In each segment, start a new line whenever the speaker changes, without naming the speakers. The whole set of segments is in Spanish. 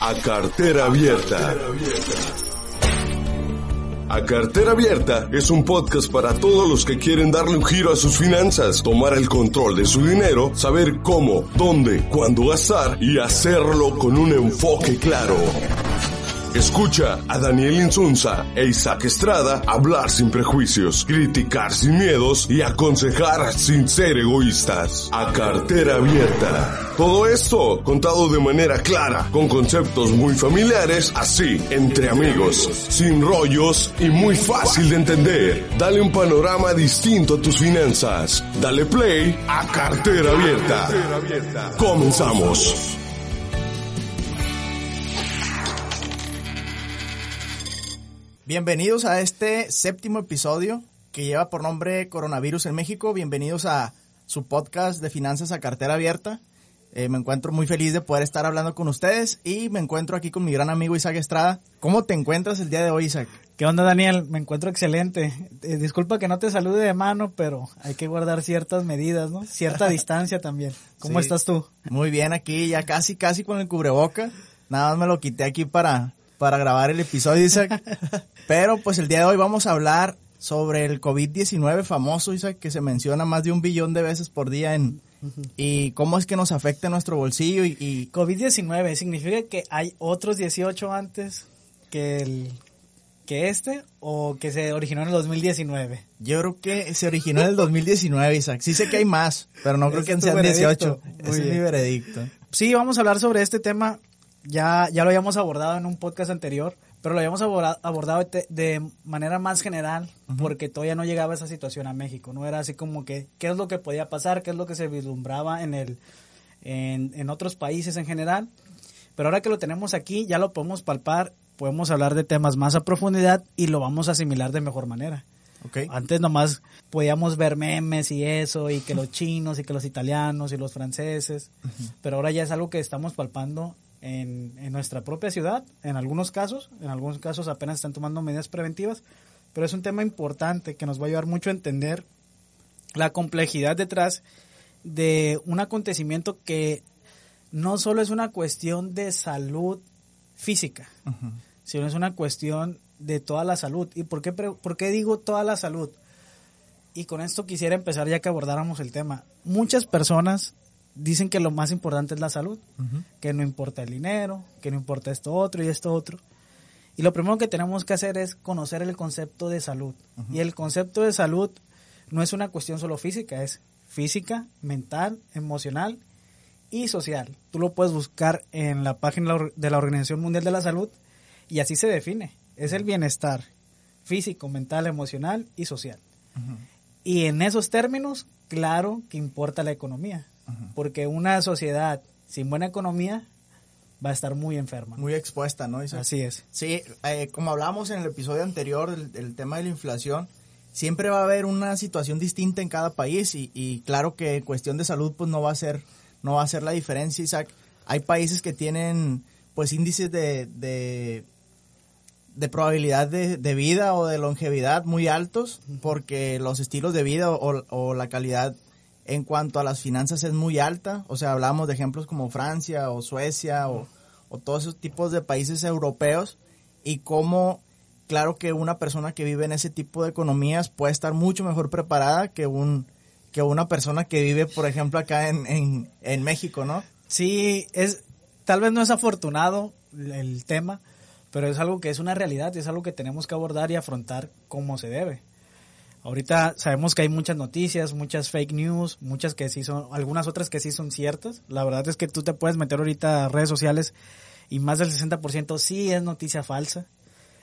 a cartera abierta. A Cartera Abierta es un podcast para todos los que quieren darle un giro a sus finanzas, tomar el control de su dinero, saber cómo, dónde, cuándo gastar y hacerlo con un enfoque claro. Escucha a Daniel Insunza e Isaac Estrada hablar sin prejuicios, criticar sin miedos y aconsejar sin ser egoístas. A cartera abierta. Todo esto contado de manera clara, con conceptos muy familiares, así, entre amigos, sin rollos y muy fácil de entender. Dale un panorama distinto a tus finanzas. Dale play a cartera abierta. Comenzamos.
Bienvenidos a este séptimo episodio que lleva por nombre Coronavirus en México. Bienvenidos a su podcast de finanzas a cartera abierta. Eh, me encuentro muy feliz de poder estar hablando con ustedes y me encuentro aquí con mi gran amigo Isaac Estrada. ¿Cómo te encuentras el día de hoy, Isaac?
¿Qué onda, Daniel? Me encuentro excelente. Eh, disculpa que no te salude de mano, pero hay que guardar ciertas medidas, ¿no? Cierta distancia también. ¿Cómo
Sí.
estás tú?
Muy bien, aquí ya casi, casi con el cubreboca. Nada más me lo quité aquí para, para grabar el episodio, Isaac. Pero pues el día de hoy vamos a hablar sobre el COVID-19 famoso, Isaac, que se menciona más de un billón de veces por día en, y cómo es que nos afecta nuestro bolsillo y, y
COVID-19 significa que hay otros 18 antes que el que este o que se originó en el 2019.
yo creo que se originó en el 2019, Isaac. Sí sé que hay más, pero no creo que sean
veredicto.
18.
Muy
Ese es mi veredicto.
Sí, vamos a hablar sobre este tema. Ya, ya lo habíamos abordado en un podcast anterior, pero lo habíamos aborda- abordado de, manera más general porque todavía no llegaba esa situación a México. No era así como que qué es lo que podía pasar, qué es lo que se vislumbraba en, el, en, en otros países en general. Pero ahora que lo tenemos aquí, ya lo podemos palpar, podemos hablar de temas más a profundidad y lo vamos a asimilar de mejor manera.
¿Ok?
Antes nomás podíamos ver memes y eso, y que los chinos, y que los italianos, y los franceses, pero ahora ya es algo que estamos palpando en, en nuestra propia ciudad, en algunos casos, en algunos casos apenas están tomando medidas preventivas, pero es un tema importante que nos va a ayudar mucho a entender la complejidad detrás de un acontecimiento que no solo es una cuestión de salud física, sino es una cuestión de toda la salud. ¿Y por qué, por qué digo toda la salud? Y con esto quisiera empezar ya que abordáramos el tema. Muchas personas dicen que lo más importante es la salud, que no importa el dinero, que no importa esto otro y esto otro. Y lo primero que tenemos que hacer es conocer el concepto de salud. Y el concepto de salud no es una cuestión solo física, es física, mental, emocional y social. Tú lo puedes buscar en la página de la Organización Mundial de la Salud y así se define. Es el bienestar físico, mental, emocional y social. Y en esos términos, claro que importa la economía, porque una sociedad sin buena economía va a estar muy enferma.
Muy expuesta, ¿no, Isaac?
Así es.
Sí, eh, como hablábamos en el episodio anterior del, del tema de la inflación, siempre va a haber una situación distinta en cada país y, y claro que en cuestión de salud pues no va a ser no va a ser la diferencia, Isaac. Hay países que tienen pues índices de, de, de probabilidad de, de vida o de longevidad muy altos porque los estilos de vida o, o la calidad en cuanto a las finanzas es muy alta. O sea, hablamos de ejemplos como Francia o Suecia o, todos esos tipos de países europeos y cómo, claro que una persona que vive en ese tipo de economías puede estar mucho mejor preparada que un que una persona que vive, por ejemplo, acá en, en, México, ¿no?
Sí, es tal vez no es afortunado el tema, pero es algo que es una realidad, es algo que tenemos que abordar y afrontar como se debe. Ahorita sabemos que hay muchas noticias, muchas fake news, muchas que sí son, algunas otras que sí son ciertas. La verdad es que tú te puedes meter ahorita a redes sociales y más del 60% sí es noticia falsa.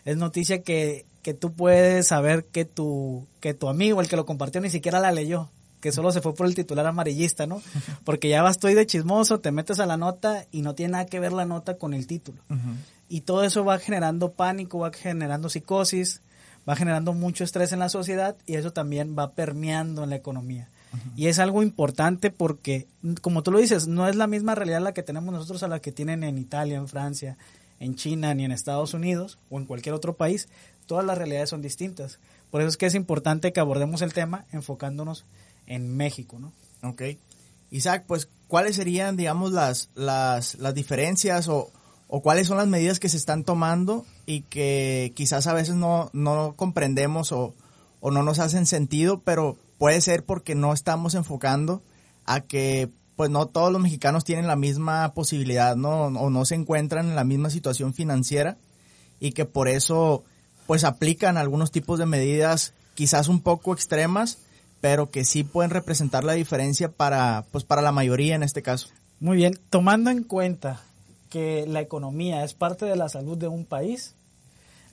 Es noticia que, que tú puedes saber que tu, que tu amigo, el que lo compartió, ni siquiera la leyó. Que solo se fue por el titular amarillista, ¿no? Porque ya vas estoy de chismoso, te metes a la nota y no tiene nada que ver la nota con el título. Y todo eso va generando pánico, va generando psicosis, va generando mucho estrés en la sociedad y eso también va permeando en la economía. Y es algo importante porque, como tú lo dices, no es la misma realidad la que tenemos nosotros a la que tienen en Italia, en Francia, en China, ni en Estados Unidos o en cualquier otro país. Todas las realidades son distintas. Por eso es que es importante que abordemos el tema enfocándonos en México, ¿no?
Ok. Isaac, pues, ¿cuáles serían, digamos, las, las, las diferencias o, o cuáles son las medidas que se están tomando y que quizás a veces no, no comprendemos o, o no nos hacen sentido, pero puede ser porque no estamos enfocando a que pues no todos los mexicanos tienen la misma posibilidad, ¿no? O no se encuentran en la misma situación financiera y que por eso pues aplican algunos tipos de medidas quizás un poco extremas, pero que sí pueden representar la diferencia para pues para la mayoría en este caso.
Muy bien, tomando en cuenta que la economía es parte de la salud de un país,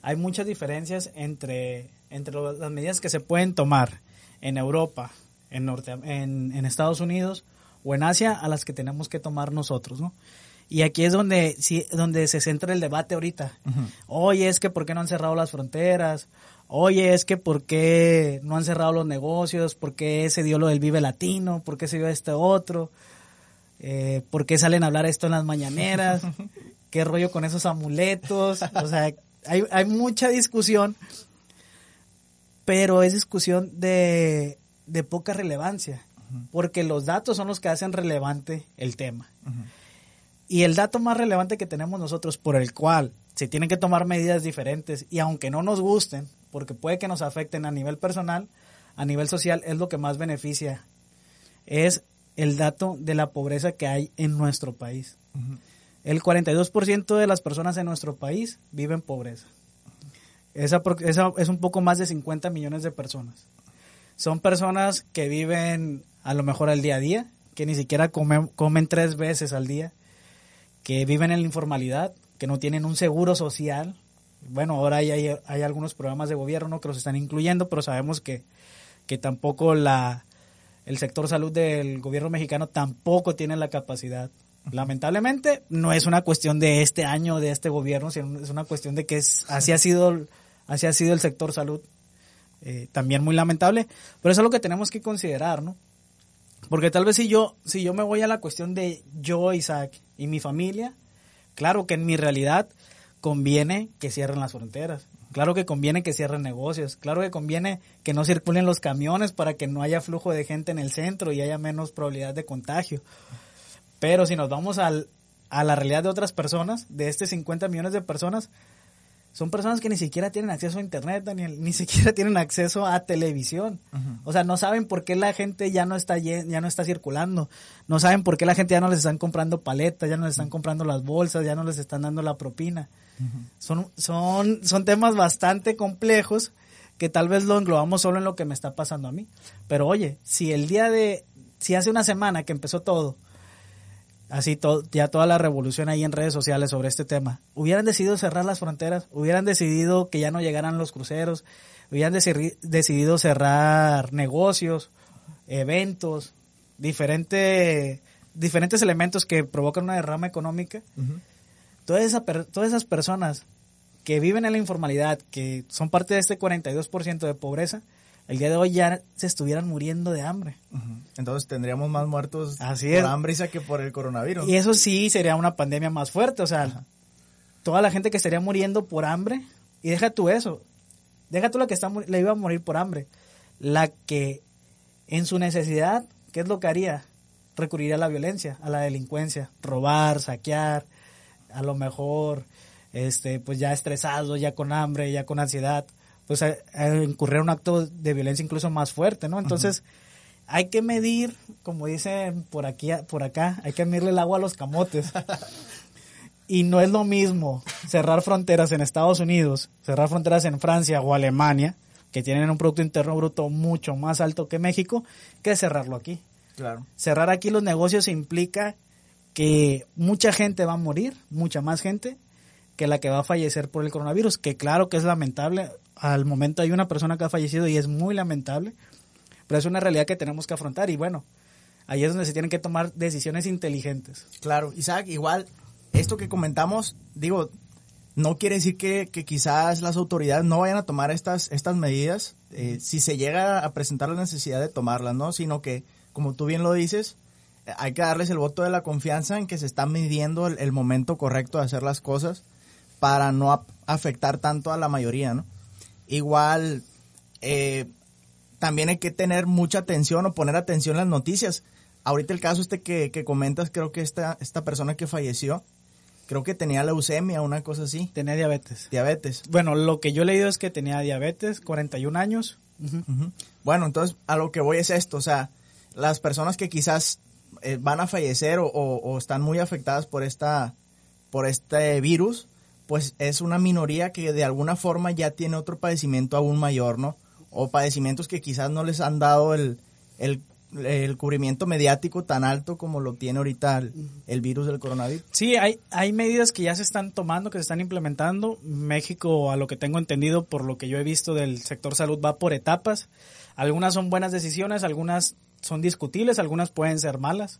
hay muchas diferencias entre, entre las medidas que se pueden tomar en Europa, en, Norte, en, en Estados Unidos o en Asia a las que tenemos que tomar nosotros, ¿no? Y aquí es donde, sí, donde se centra el debate ahorita. Oye, es que ¿por qué no han cerrado las fronteras? Oye, es que ¿por qué no han cerrado los negocios? ¿Por qué se dio lo del Vive Latino? ¿Por qué se dio este otro? Eh, ¿Por qué salen a hablar esto en las mañaneras? ¿Qué rollo con esos amuletos? O sea, hay, hay mucha discusión, pero es discusión de, de poca relevancia, porque los datos son los que hacen relevante el tema. Y el dato más relevante que tenemos nosotros por el cual se tienen que tomar medidas diferentes y aunque no nos gusten, porque puede que nos afecten a nivel personal, a nivel social, es lo que más beneficia, es el dato de la pobreza que hay en nuestro país. El 42% de las personas en nuestro país viven pobreza. Esa, esa, es un poco más de 50 millones de personas. Son personas que viven a lo mejor al día a día, que ni siquiera comen, comen tres veces al día, que viven en la informalidad, que no tienen un seguro social. Bueno, ahora hay, hay, hay algunos programas de gobierno que los están incluyendo, pero sabemos que, que tampoco la, el sector salud del gobierno mexicano tampoco tiene la capacidad. Lamentablemente, no es una cuestión de este año, de este gobierno, sino es una cuestión de que es, así ha sido Así ha sido el sector salud. Eh, también muy lamentable. Pero eso es lo que tenemos que considerar, ¿no? Porque tal vez si yo, si yo me voy a la cuestión de yo, Isaac, y mi familia, claro que en mi realidad conviene que cierren las fronteras. Claro que conviene que cierren negocios. Claro que conviene que no circulen los camiones para que no haya flujo de gente en el centro y haya menos probabilidad de contagio. Pero si nos vamos al, a la realidad de otras personas, de este 50 millones de personas, son personas que ni siquiera tienen acceso a internet, Daniel, ni siquiera tienen acceso a televisión. O sea, no saben por qué la gente ya no está ya no está circulando. No saben por qué la gente ya no les están comprando paletas, ya no les están comprando las bolsas, ya no les están dando la propina. Son son son temas bastante complejos que tal vez lo englobamos solo en lo que me está pasando a mí. Pero oye, si el día de si hace una semana que empezó todo así ya toda la revolución ahí en redes sociales sobre este tema, hubieran decidido cerrar las fronteras, hubieran decidido que ya no llegaran los cruceros, hubieran decidido cerrar negocios, eventos, diferente, diferentes elementos que provocan una derrama económica, todas, esa, todas esas personas que viven en la informalidad, que son parte de este 42% de pobreza, el día de hoy ya se estuvieran muriendo de hambre.
Entonces tendríamos más muertos
Así
por hambre que por el coronavirus.
Y eso sí sería una pandemia más fuerte, o sea, toda la gente que estaría muriendo por hambre, y deja tú eso, deja tú la que está, le iba a morir por hambre, la que en su necesidad, ¿qué es lo que haría? Recurriría a la violencia, a la delincuencia, robar, saquear, a lo mejor, este, pues ya estresado, ya con hambre, ya con ansiedad, pues a, incurrir un acto de violencia incluso más fuerte, ¿no? Entonces, hay que medir, como dicen por aquí, por acá, hay que medirle el agua a los camotes. y no es lo mismo cerrar fronteras en Estados Unidos, cerrar fronteras en Francia o Alemania, que tienen un Producto Interno Bruto mucho más alto que México, que cerrarlo aquí.
Claro.
Cerrar aquí los negocios implica que mucha gente va a morir, mucha más gente, que la que va a fallecer por el coronavirus, que claro que es lamentable, al momento hay una persona que ha fallecido y es muy lamentable, pero es una realidad que tenemos que afrontar y bueno, ahí es donde se tienen que tomar decisiones inteligentes.
Claro, Isaac, igual, esto que comentamos, digo, no quiere decir que, quizás las autoridades no vayan a tomar estas, estas medidas eh, si se llega a presentar la necesidad de tomarlas, ¿no? Sino que, como tú bien lo dices, hay que darles el voto de la confianza en que se está midiendo el, el momento correcto de hacer las cosas para no afectar tanto a la mayoría, ¿no? Igual, eh, también hay que tener mucha atención o poner atención en las noticias. Ahorita el caso este que, que comentas, creo que esta, esta persona que falleció, creo que tenía leucemia, una cosa así.
Tenía diabetes.
Diabetes.
Bueno, lo que yo he leído es que tenía diabetes, 41 años. Ujú.
Ujú. Bueno, entonces a lo que voy es esto, o sea, las personas que quizás eh, van a fallecer o, o- o están muy afectadas por esta, por este virus, pues es una minoría que de alguna forma ya tiene otro padecimiento aún mayor, ¿no? O padecimientos que quizás no les han dado el, el, el cubrimiento mediático tan alto como lo tiene ahorita el, el virus del coronavirus.
Sí, hay, hay medidas que ya se están tomando, que se están implementando. México, a lo que tengo entendido, por lo que yo he visto del sector salud, va por etapas. Algunas son buenas decisiones, algunas son discutibles, algunas pueden ser malas,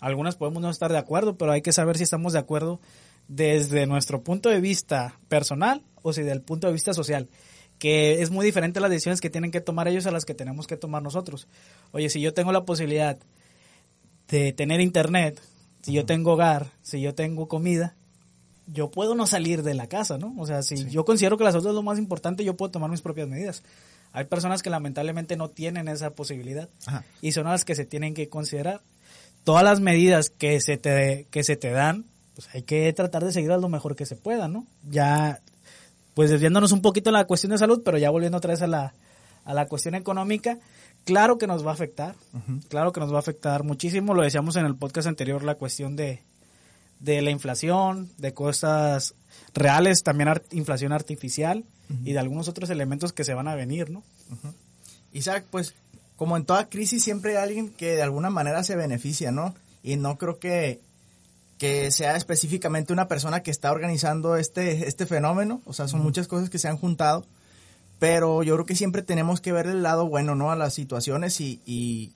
algunas podemos no estar de acuerdo, pero hay que saber si estamos de acuerdo desde nuestro punto de vista personal o si del punto de vista social, que es muy diferente las decisiones que tienen que tomar ellos a las que tenemos que tomar nosotros. Oye, si yo tengo la posibilidad de tener internet, si yo tengo hogar, si yo tengo comida, yo puedo no salir de la casa, ¿no? O sea, si yo considero que la salud es lo más importante, yo puedo tomar mis propias medidas. Hay personas que lamentablemente no tienen esa posibilidad
Ajá.
y son las que se tienen que considerar. Todas las medidas que se te, que se te dan, pues hay que tratar de seguirlas lo mejor que se pueda, ¿no? Ya, pues desviándonos un poquito en la cuestión de salud, pero ya volviendo otra vez a la, a la cuestión económica, claro que nos va a afectar, claro que nos va a afectar muchísimo, lo decíamos en el podcast anterior, la cuestión de, de la inflación, de cosas reales, también art- inflación artificial y de algunos otros elementos que se van a venir, ¿no?
Isaac, pues como en toda crisis siempre hay alguien que de alguna manera se beneficia, ¿no? Y no creo que, que sea específicamente una persona que está organizando este, este fenómeno, o sea, son muchas cosas que se han juntado, pero yo creo que siempre tenemos que ver el lado bueno, ¿no? A las situaciones y, y,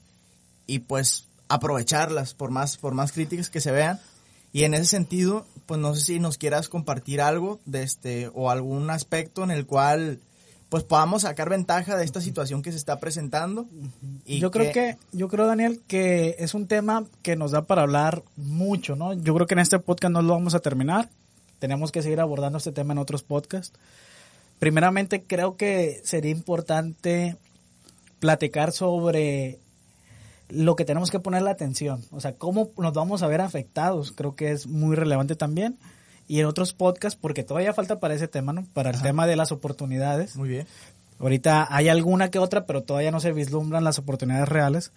y pues aprovecharlas por más, por más críticas que se vean. Y en ese sentido, pues no sé si nos quieras compartir algo de este, o algún aspecto en el cual pues podamos sacar ventaja de esta situación que se está presentando. Y
yo creo que, yo creo, Daniel, que es un tema que nos da para hablar mucho, ¿no? Yo creo que en este podcast no lo vamos a terminar. Tenemos que seguir abordando este tema en otros podcasts. Primeramente, creo que sería importante platicar sobre lo que tenemos que poner la atención. O sea, cómo nos vamos a ver afectados. Creo que es muy relevante también. Y en otros podcasts, porque todavía falta para ese tema, ¿no? Para el tema de las oportunidades.
Muy bien.
Ahorita hay alguna que otra, pero todavía no se vislumbran las oportunidades reales.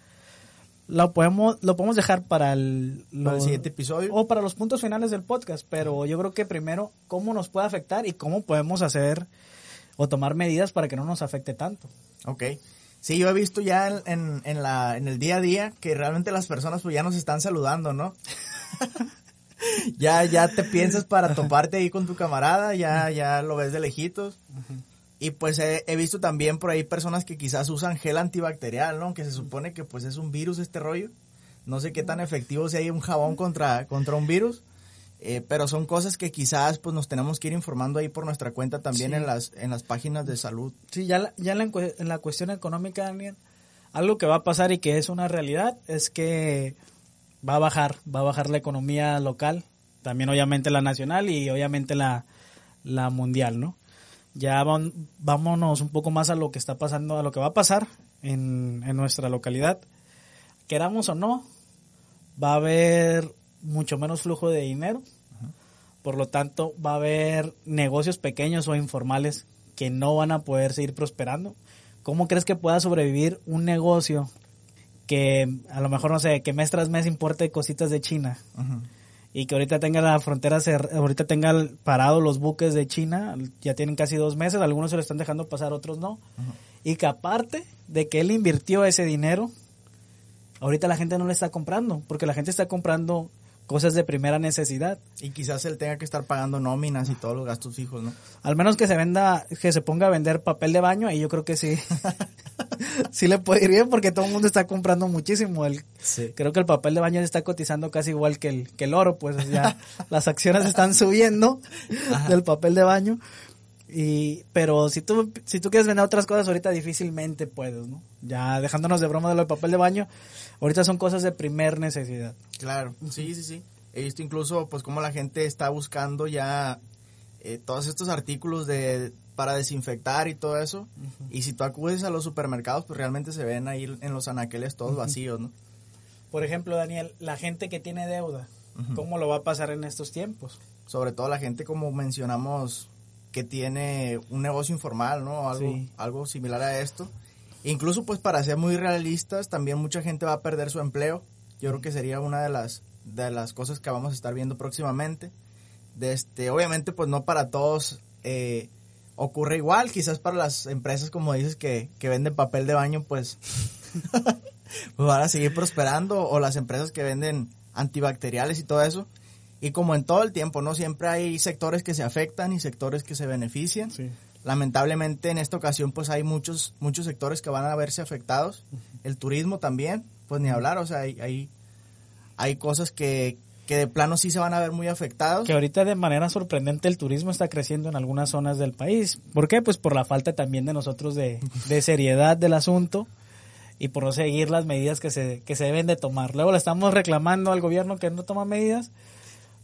Lo podemos, lo podemos dejar para el,
Para el
lo-
siguiente episodio.
o para los puntos finales del podcast, pero yo creo que primero cómo nos puede afectar y cómo podemos hacer o tomar medidas para que no nos afecte tanto.
Ok. Sí, yo he visto ya en, en, en la, en el día a día que realmente las personas pues ya nos están saludando, ¿no? ya, ya te piensas para toparte ahí con tu camarada, ya, ya lo ves de lejitos. Y pues he, he visto también por ahí personas que quizás usan gel antibacterial, ¿no? Que se supone que pues es un virus este rollo. No sé qué tan efectivo si hay un jabón contra, contra un virus. eh, pero son cosas que quizás pues nos tenemos que ir informando ahí por nuestra cuenta también
Sí.
en las en las páginas de salud.
Sí, ya, la- ya en, la, en la cuestión económica, Daniel, algo que va a pasar y que es una realidad es que va a bajar, va a bajar la economía local, también obviamente la nacional y obviamente la, la mundial, ¿no? Ya van- vámonos un poco más a lo que está pasando, a lo que va a pasar en, en nuestra localidad. Queramos o no, va a haber mucho menos flujo de dinero, por lo tanto, va a haber negocios pequeños o informales que no van a poder seguir prosperando. ¿Cómo crees que pueda sobrevivir un negocio que a lo mejor, no sé, que mes tras mes importe cositas de China. Y que ahorita tenga la frontera, ahorita tenga parado los buques de China, ya tienen casi dos meses, algunos se lo están dejando pasar, otros no, y que aparte de que él invirtió ese dinero, ahorita la gente no le está comprando, porque la gente está comprando cosas de primera necesidad.
Y quizás él tenga que estar pagando nóminas y todos los gastos fijos, ¿no?
Al menos que se venda, que se ponga a vender papel de baño, ahí yo creo que sí. sí le puede ir bien porque todo el mundo está comprando muchísimo. El,
Sí.
Creo que el papel de baño se está cotizando casi igual que el, que el oro, pues ya las acciones están subiendo del papel de baño. Y, pero si tú, si tú quieres vender otras cosas, ahorita difícilmente puedes, ¿no? Ya dejándonos de broma de lo del papel de baño, ahorita son cosas de primer necesidad.
Claro, sí, sí, sí. He visto incluso pues cómo la gente está buscando ya eh, todos estos artículos de para desinfectar y todo eso. Y si tú acudes a los supermercados, pues realmente se ven ahí en los anaqueles todos vacíos, ¿no?
Por ejemplo, Daniel, la gente que tiene deuda, ¿cómo lo va a pasar en estos tiempos?
sobre todo la gente como mencionamos que tiene un negocio informal, ¿no? Algo,
Sí.
algo similar a esto. Incluso pues para ser muy realistas, también mucha gente va a perder su empleo. Yo creo que sería una de las de las cosas que vamos a estar viendo próximamente. De este, obviamente pues no para todos eh, ocurre igual, quizás para las empresas como dices que, que venden papel de baño pues, pues van a seguir prosperando o las empresas que venden antibacteriales y todo eso. Y como en todo el tiempo, ¿no? Siempre hay sectores que se afectan y sectores que se benefician.
Sí.
Lamentablemente en esta ocasión pues hay muchos muchos sectores que van a verse afectados. El turismo también, pues ni hablar, o sea, hay hay, hay cosas que, que de plano sí se van a ver muy afectados.
Que ahorita de manera sorprendente el turismo está creciendo en algunas zonas del país. ¿Por qué? Pues por la falta también de nosotros de, de seriedad del asunto y por no seguir las medidas que se, que se deben de tomar. Luego le estamos reclamando al gobierno que no toma medidas,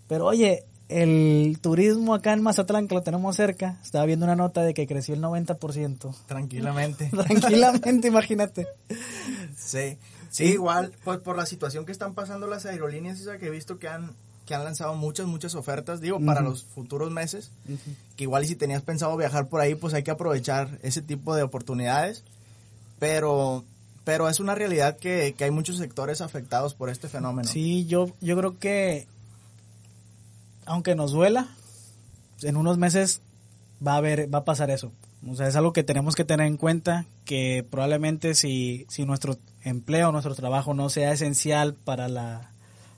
pero oye, el turismo acá en Mazatlán, que lo tenemos cerca, estaba viendo una nota de que creció el 90%.
Tranquilamente.
Tranquilamente, imagínate.
Sí, sí, igual, pues por la situación que están pasando las aerolíneas, Isa, que he visto que han, que han lanzado muchas, muchas ofertas, digo, para los futuros meses, que igual y si tenías pensado viajar por ahí, pues hay que aprovechar ese tipo de oportunidades, pero, pero es una realidad que, que hay muchos sectores afectados por este fenómeno.
Sí, yo, yo creo que aunque nos duela, en unos meses va a haber, va a pasar eso. O sea, es algo que tenemos que tener en cuenta, que probablemente si, si nuestro empleo, nuestro trabajo no sea esencial para la,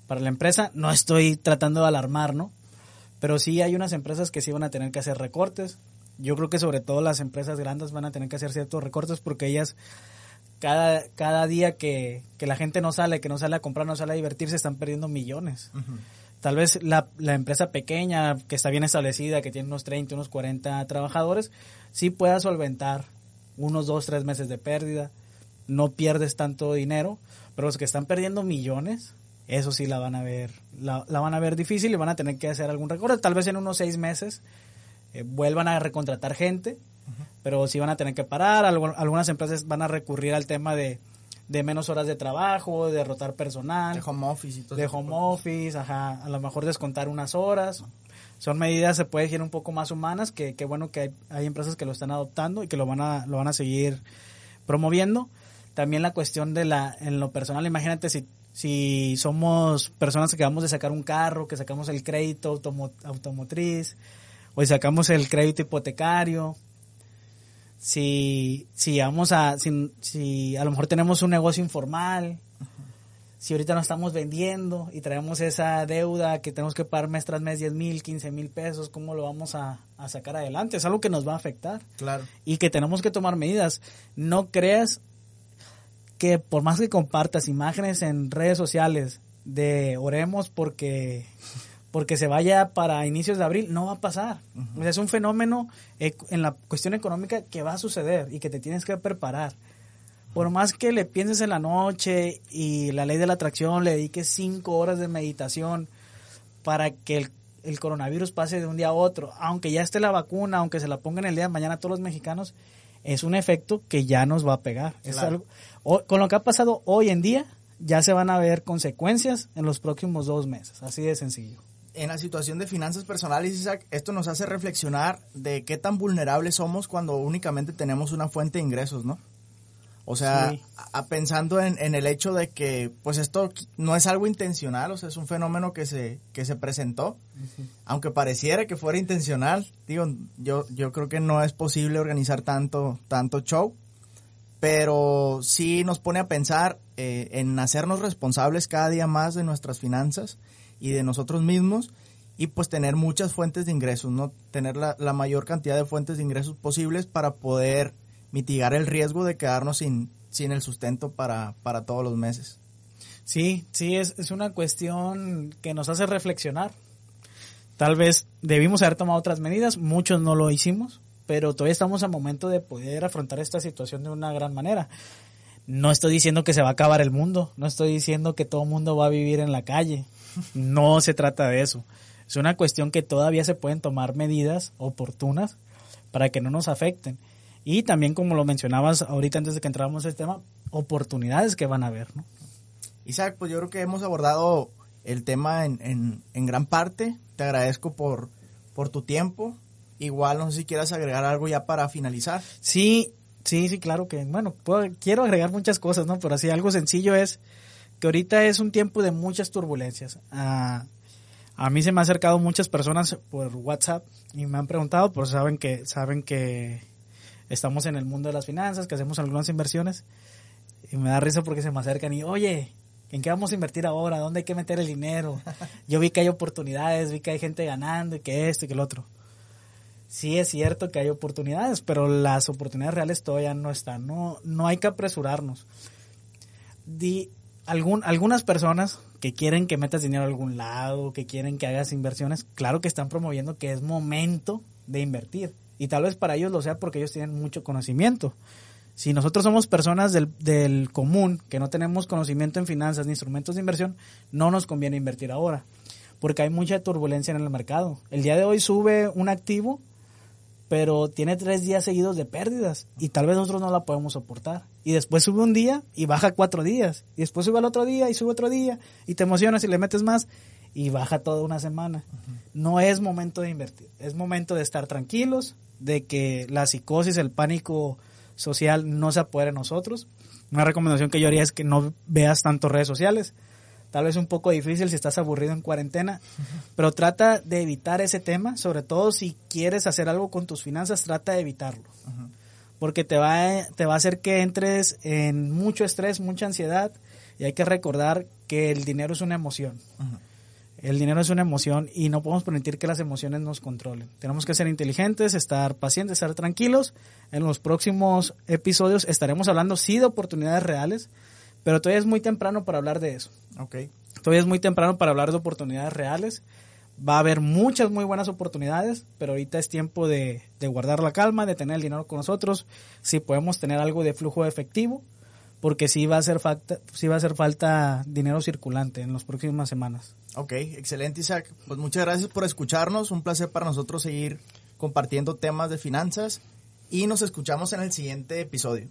para la empresa, no estoy tratando de alarmar, ¿no? Pero sí hay unas empresas que sí van a tener que hacer recortes. Yo creo que sobre todo las empresas grandes van a tener que hacer ciertos recortes porque ellas cada, cada día que, que la gente no sale, que no sale a comprar, no sale a divertirse, están perdiendo millones. Tal vez la, la empresa pequeña, que está bien establecida, que tiene unos 30, unos 40 trabajadores, sí pueda solventar unos 2, 3 meses de pérdida. No pierdes tanto dinero, pero los que están perdiendo millones, eso sí la van a ver, la, la van a ver difícil y van a tener que hacer algún recorte. Tal vez en unos 6 meses eh, vuelvan a recontratar gente, pero sí van a tener que parar. Algu- algunas empresas van a recurrir al tema de, de menos horas de trabajo, de rotar personal
De home office y todo
de home office, ajá, a lo mejor descontar unas horas. Son medidas, se puede decir, un poco más humanas, que, que bueno que hay, hay empresas que lo están adoptando y que lo van a, lo van a seguir promoviendo. También la cuestión de la, en lo personal, imagínate si, si somos personas que acabamos de sacar un carro, que sacamos el crédito automo- automotriz, o sacamos el crédito hipotecario, si, si vamos a, si, si a lo mejor tenemos un negocio informal, si ahorita no estamos vendiendo y traemos esa deuda que tenemos que pagar mes tras mes 10 mil, 15 mil pesos, ¿cómo lo vamos a, a sacar adelante? Es algo que nos va a afectar
Claro.
y que tenemos que tomar medidas. No creas que por más que compartas imágenes en redes sociales de oremos porque porque se vaya para inicios de abril, no va a pasar. O sea, es un fenómeno en la cuestión económica que va a suceder y que te tienes que preparar. Por más que le pienses en la noche y la ley de la atracción, le dediques cinco horas de meditación para que el, el coronavirus pase de un día a otro, aunque ya esté la vacuna, aunque se la pongan el día de mañana a todos los mexicanos, es un efecto que ya nos va a pegar. Es
Claro.
algo- o- con lo que ha pasado hoy en día, ya se van a ver consecuencias en los próximos dos meses, así de sencillo.
En la situación de finanzas personales, Isaac, esto nos hace reflexionar de qué tan vulnerables somos cuando únicamente tenemos una fuente de ingresos, ¿no? O sea,
Sí.
a- a- pensando en, en el hecho de que, pues esto no es algo intencional, o sea, es un fenómeno que se, que se presentó, aunque pareciera que fuera intencional, digo, yo, yo creo que no es posible organizar tanto, tanto show, pero sí nos pone a pensar eh, en hacernos responsables cada día más de nuestras finanzas y de nosotros mismos y pues tener muchas fuentes de ingresos, ¿no? Tener la, la mayor cantidad de fuentes de ingresos posibles para poder mitigar el riesgo de quedarnos sin, sin el sustento para, para todos los meses.
Sí, sí, es, es una cuestión que nos hace reflexionar. Tal vez debimos haber tomado otras medidas, muchos no lo hicimos, pero todavía estamos a momento de poder afrontar esta situación de una gran manera. No estoy diciendo que se va a acabar el mundo, no estoy diciendo que todo el mundo va a vivir en la calle, no se trata de eso. Es una cuestión que todavía se pueden tomar medidas oportunas para que no nos afecten. Y también, como lo mencionabas ahorita antes de que entráramos en este tema, oportunidades que van a haber, ¿no?
Isaac, pues yo creo que hemos abordado el tema en, en, en gran parte. Te agradezco por, por tu tiempo. Igual no sé si quieras agregar algo ya para finalizar.
Sí, sí, sí, claro que, bueno, puedo, quiero agregar muchas cosas, ¿no? Pero así algo sencillo es que ahorita es un tiempo de muchas turbulencias. Ah, a mí se me han acercado muchas personas por WhatsApp y me han preguntado, pues saben que, saben que estamos en el mundo de las finanzas, que hacemos algunas inversiones. Y me da risa porque se me acercan y, oye, ¿en qué vamos a invertir ahora? ¿Dónde hay que meter el dinero? Yo vi que hay oportunidades, vi que hay gente ganando y que esto y que el otro. Sí es cierto que hay oportunidades, pero las oportunidades reales todavía no están. No, no hay que apresurarnos. Algunas personas que quieren que metas dinero a algún lado, que quieren que hagas inversiones, claro que están promoviendo que es momento de invertir. Y tal vez para ellos lo sea porque ellos tienen mucho conocimiento. Si nosotros somos personas del, del común, que no tenemos conocimiento en finanzas ni instrumentos de inversión, no nos conviene invertir ahora, porque hay mucha turbulencia en el mercado. El día de hoy sube un activo pero tiene tres días seguidos de pérdidas y tal vez nosotros no la podemos soportar. Y después sube un día y baja cuatro días. Y después sube al otro día y sube otro día y te emocionas y le metes más y baja toda una semana. No es momento de invertir, es momento de estar tranquilos, de que la psicosis, el pánico social no se apodere de nosotros. Una recomendación que yo haría es que no veas tanto redes sociales tal vez un poco difícil si estás aburrido en cuarentena, pero trata de evitar ese tema, sobre todo si quieres hacer algo con tus finanzas, trata de evitarlo. Porque te va, te va a hacer que entres en mucho estrés, mucha ansiedad, y hay que recordar que el dinero es una emoción. El dinero es una emoción y no podemos permitir que las emociones nos controlen. Tenemos que ser inteligentes, estar pacientes, estar tranquilos. En los próximos episodios estaremos hablando sí de oportunidades reales, pero todavía es muy temprano para hablar de eso.
Ok.
Todavía es muy temprano para hablar de oportunidades reales. Va a haber muchas muy buenas oportunidades, pero ahorita es tiempo de, de guardar la calma, de tener el dinero con nosotros. Si podemos tener algo de flujo efectivo, porque sí va a hacer falta, sí va a hacer falta dinero circulante en las próximas semanas.
Ok, excelente Isaac. Pues muchas gracias por escucharnos. Un placer para nosotros seguir compartiendo temas de finanzas y nos escuchamos en el siguiente episodio.